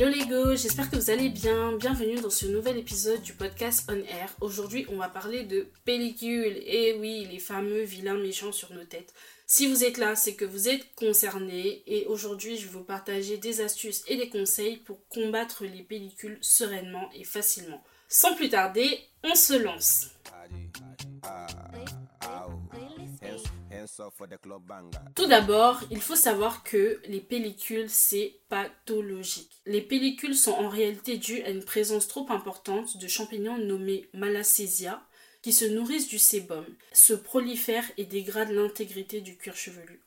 Hello les go, j'espère que vous allez bien. Bienvenue dans ce nouvel épisode du podcast On Air. Aujourd'hui, on va parler de pellicules. Et oui, les fameux vilains méchants sur nos têtes. Si vous êtes là, c'est que vous êtes concernés. Et aujourd'hui, je vais vous partager des astuces et des conseils pour combattre les pellicules sereinement et facilement. Sans plus tarder, on se lance. Tout d'abord, il faut savoir que les pellicules, c'est pathologique. Les pellicules sont en réalité dues à une présence trop importante de champignons nommés Malassezia, qui se nourrissent du sébum, se prolifèrent et dégradent l'intégrité du cuir chevelu.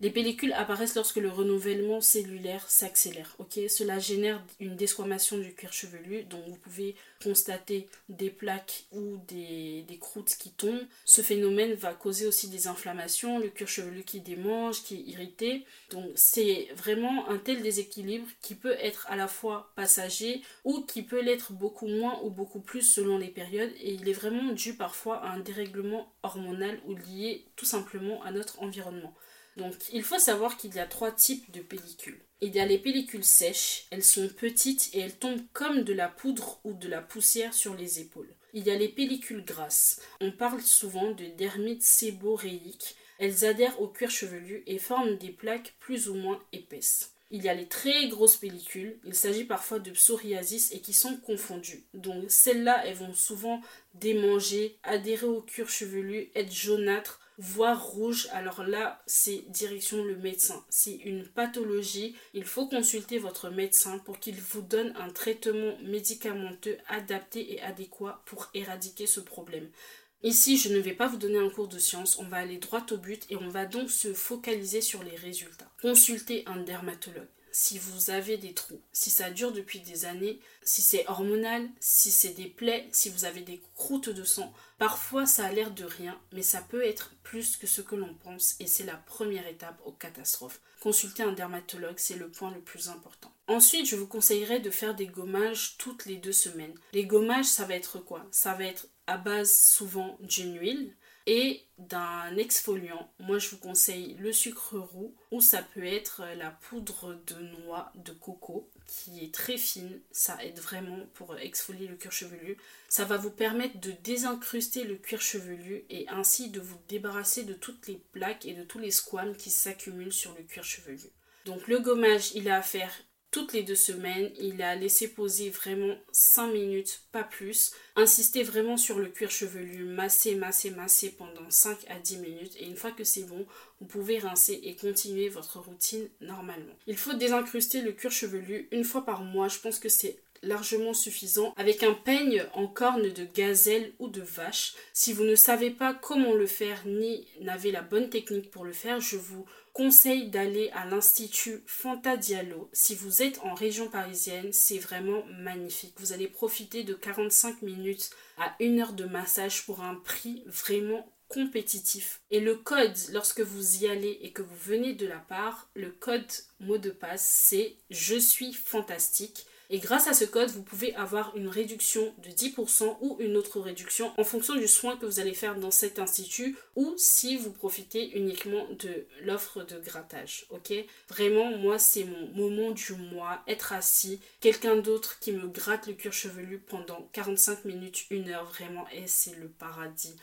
Les pellicules apparaissent lorsque le renouvellement cellulaire s'accélère. Cela génère une desquamation du cuir chevelu, donc vous pouvez constater des plaques ou des, des, croûtes qui tombent. Ce phénomène va causer aussi des inflammations, le cuir chevelu qui démange, qui est irrité. Donc c'est vraiment un tel déséquilibre qui peut être à la fois passager ou qui peut l'être beaucoup moins ou beaucoup plus selon les périodes et il est vraiment dû parfois à un dérèglement hormonal ou lié tout simplement à notre environnement. Donc il faut savoir qu'il y a trois types de pellicules. Il y a les pellicules sèches, elles sont petites et elles tombent comme de la poudre ou de la poussière sur les épaules. Il y a les pellicules grasses. On parle souvent de dermite séboréique. Elles adhèrent au cuir chevelu et forment des plaques plus ou moins épaisses. Il y a les très grosses pellicules, il s'agit parfois de psoriasis et qui sont confondues. Donc celles-là, elles vont souvent démanger, adhérer au cuir chevelu, être jaunâtres, voire rouge. Alors là, c'est direction le médecin. C'est une pathologie. Il faut consulter votre médecin pour qu'il vous donne un traitement médicamenteux adapté et adéquat pour éradiquer ce problème. Ici, je ne vais pas vous donner un cours de science, on va aller droit au but et on va donc se focaliser sur les résultats. Consultez un dermatologue. Si vous avez des trous, si ça dure depuis des années, si c'est hormonal, si c'est des plaies, si vous avez des croûtes de sang, parfois ça a l'air de rien, mais ça peut être plus que ce que l'on pense et c'est la première étape aux catastrophes. Consulter un dermatologue, c'est le point le plus important. Ensuite, je vous conseillerais de faire des gommages toutes les deux semaines. Les gommages, ça va être quoi? Ça va être à base souvent d'une huile et d'un exfoliant. Moi, je vous conseille le sucre roux ou ça peut être la poudre de noix de coco qui est très fine. Ça aide vraiment pour exfolier le cuir chevelu. Ça va vous permettre de désincruster le cuir chevelu et ainsi de vous débarrasser de toutes les plaques et de tous les squames qui s'accumulent sur le cuir chevelu. Donc le gommage, il a à faire toutes les deux semaines. Il a laissé poser vraiment 5 minutes, pas plus. Insister vraiment sur le cuir chevelu, masser, masser, masser pendant 5 à 10 minutes. Et une fois que c'est bon, vous pouvez rincer et continuer votre routine normalement. Il faut désincruster le cuir chevelu une fois par mois. Je pense que c'est largement suffisant avec un peigne en corne de gazelle ou de vache. Si vous ne savez pas comment le faire ni n'avez la bonne technique pour le faire, je vous conseille d'aller à l'Institut Fanta Diallo. Si vous êtes en région parisienne, c'est vraiment magnifique. Vous allez profiter de 45 minutes à une heure de massage pour un prix vraiment compétitif. Et le code, lorsque vous y allez et que vous venez de la part, le code mot de passe, c'est je suis fantastique. Et grâce à ce code, vous pouvez avoir une réduction de 10% ou une autre réduction en fonction du soin que vous allez faire dans cet institut ou si vous profitez uniquement de l'offre de grattage. Ok? Vraiment, moi, c'est mon moment du mois. Être assis, quelqu'un d'autre qui me gratte le cuir chevelu pendant 45 minutes, une heure, vraiment, et c'est le paradis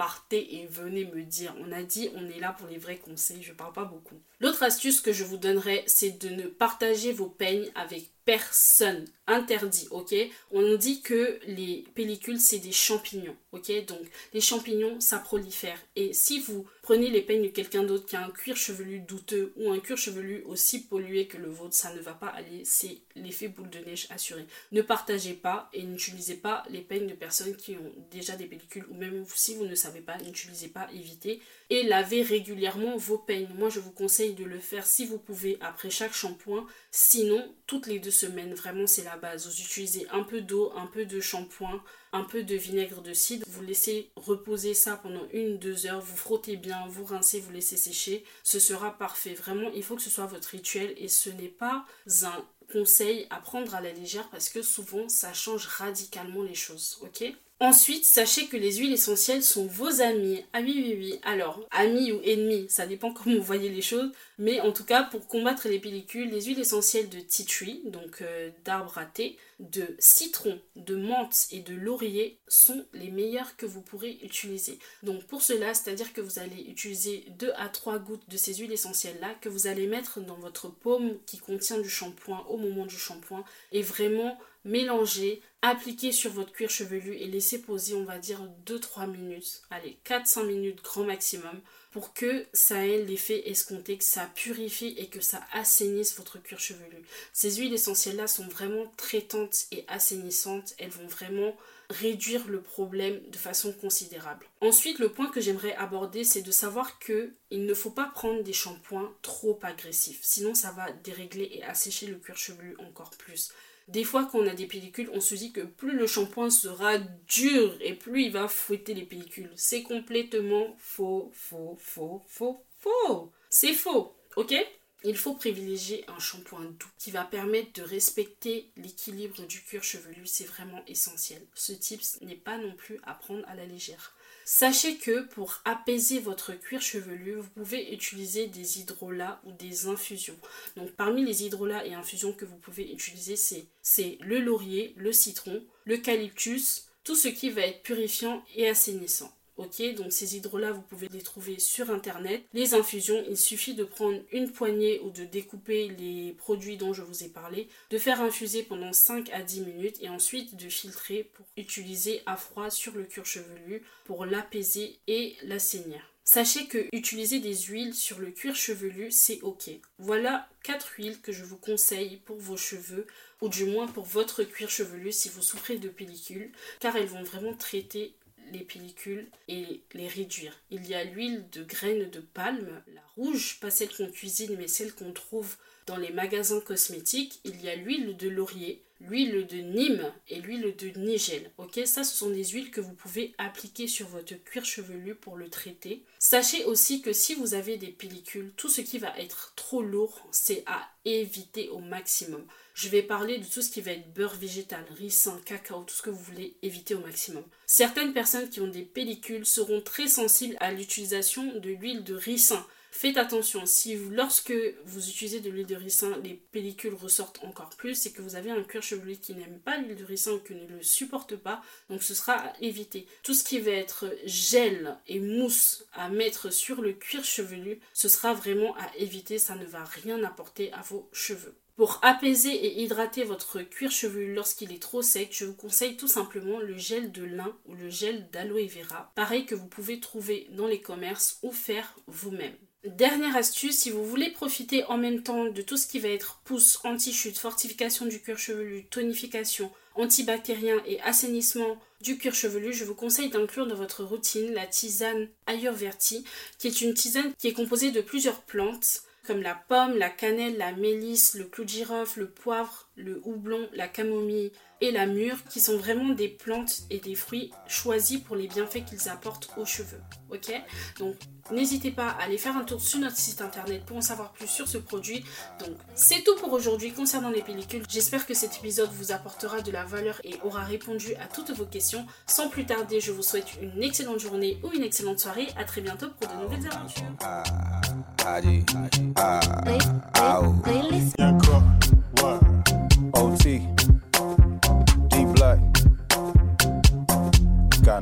partez et venez me dire. On a dit, on est là pour les vrais conseils, je parle pas beaucoup. L'autre astuce que je vous donnerai, c'est de ne partager vos peignes avec personne. Interdit, ok? On dit que les pellicules, c'est des champignons, ok? Donc, les champignons, ça prolifère. Et si vous prenez les peignes de quelqu'un d'autre qui a un cuir chevelu douteux ou un cuir chevelu aussi pollué que le vôtre, ça ne va pas aller. C'est l'effet boule de neige assuré. Ne partagez pas et n'utilisez pas les peignes de personnes qui ont déjà des pellicules ou même si vous ne savez pas, n'utilisez pas, évitez. Et lavez régulièrement vos peignes. Moi, je vous conseille de le faire si vous pouvez après chaque shampoing. Sinon, toutes les deux vraiment, c'est la base. Vous utilisez un peu d'eau, un peu de shampoing, un peu de vinaigre de cidre. Vous laissez reposer ça pendant une, deux heures. Vous frottez bien, vous rincez, vous laissez sécher. Ce sera parfait. Vraiment, il faut que ce soit votre rituel et ce n'est pas un conseil à prendre à la légère parce que souvent ça change radicalement les choses, ok? Ensuite, sachez que les huiles essentielles sont vos amis. Ah oui, oui, oui. Alors, amis ou ennemis, ça dépend comment vous voyez les choses. Mais en tout cas, pour combattre les pellicules, les huiles essentielles de tea tree, donc euh, d'arbre à thé, de citron, de menthe et de laurier sont les meilleures que vous pourrez utiliser. Donc pour cela, c'est-à-dire que vous allez utiliser 2 à 3 gouttes de ces huiles essentielles-là que vous allez mettre dans votre paume qui contient du shampoing au moment du shampoing et vraiment mélanger, appliquer sur votre cuir chevelu et laisser poser, on va dire, 2-3 minutes. Allez, 4-5 minutes grand maximum pour que ça ait l'effet escompté, que ça purifie et que ça assainisse votre cuir chevelu. Ces huiles essentielles-là sont vraiment traitantes et assainissantes. Elles vont vraiment réduire le problème de façon considérable. Ensuite, le point que j'aimerais aborder, c'est de savoir que il ne faut pas prendre des shampoings trop agressifs, sinon ça va dérégler et assécher le cuir chevelu encore plus. Des fois, quand on a des pellicules, on se dit que plus le shampoing sera dur et plus il va fouetter les pellicules. C'est complètement faux, faux, faux, faux, faux. C'est faux, ok? Il faut privilégier un shampoing doux qui va permettre de respecter l'équilibre du cuir chevelu, c'est vraiment essentiel. Ce tips n'est pas non plus à prendre à la légère. Sachez que pour apaiser votre cuir chevelu, vous pouvez utiliser des hydrolats ou des infusions. Donc parmi les hydrolats et infusions que vous pouvez utiliser, c'est le laurier, le citron, l'eucalyptus, tout ce qui va être purifiant et assainissant. Ok, donc ces hydrolats, vous pouvez les trouver sur internet. Les infusions, il suffit de prendre une poignée ou de découper les produits dont je vous ai parlé, de faire infuser pendant 5 à 10 minutes et ensuite de filtrer pour utiliser à froid sur le cuir chevelu pour l'apaiser et l'assainir. Sachez que utiliser des huiles sur le cuir chevelu, c'est ok. Voilà 4 huiles que je vous conseille pour vos cheveux, ou du moins pour votre cuir chevelu si vous souffrez de pellicule, car elles vont vraiment traiter les pellicules et les réduire. Il y a l'huile de graines de palme, la rouge, pas celle qu'on cuisine mais celle qu'on trouve dans les magasins cosmétiques. Il y a l'huile de laurier, l'huile de Nîmes et l'huile de Nigel. Ok, ça ce sont des huiles que vous pouvez appliquer sur votre cuir chevelu pour le traiter. Sachez aussi que si vous avez des pellicules, tout ce qui va être trop lourd, c'est à éviter au maximum. Je vais parler de tout ce qui va être beurre végétal, ricin, cacao, tout ce que vous voulez éviter au maximum. Certaines personnes qui ont des pellicules seront très sensibles à l'utilisation de l'huile de ricin. Faites attention, si lorsque vous utilisez de l'huile de ricin, les pellicules ressortent encore plus, c'est que vous avez un cuir chevelu qui n'aime pas l'huile de ricin ou qui ne le supporte pas, donc ce sera à éviter. Tout ce qui va être gel et mousse à mettre sur le cuir chevelu, ce sera vraiment à éviter, ça ne va rien apporter à vos cheveux. Pour apaiser et hydrater votre cuir chevelu lorsqu'il est trop sec, je vous conseille tout simplement le gel de lin ou le gel d'aloe vera, pareil que vous pouvez trouver dans les commerces ou faire vous-même. Dernière astuce, si vous voulez profiter en même temps de tout ce qui va être pousse, anti-chute, fortification du cuir chevelu, tonification, antibactérien et assainissement du cuir chevelu, je vous conseille d'inclure dans votre routine la tisane Ayurverti, qui est une tisane qui est composée de plusieurs plantes comme la pomme, la cannelle, la mélisse, le clou de girofle, le poivre, le houblon, la camomille et la mûre, qui sont vraiment des plantes et des fruits choisis pour les bienfaits qu'ils apportent aux cheveux. Ok? Donc n'hésitez pas à aller faire un tour sur notre site internet pour en savoir plus sur ce produit. Donc c'est tout pour aujourd'hui concernant les pellicules. J'espère que cet épisode vous apportera de la valeur et aura répondu à toutes vos questions. Sans plus tarder, je vous souhaite une excellente journée ou une excellente soirée. À très bientôt pour de nouvelles aventures.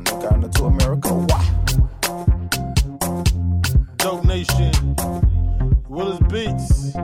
Ghana, Ghana to America. Why? Dope Nation, Willis Beats.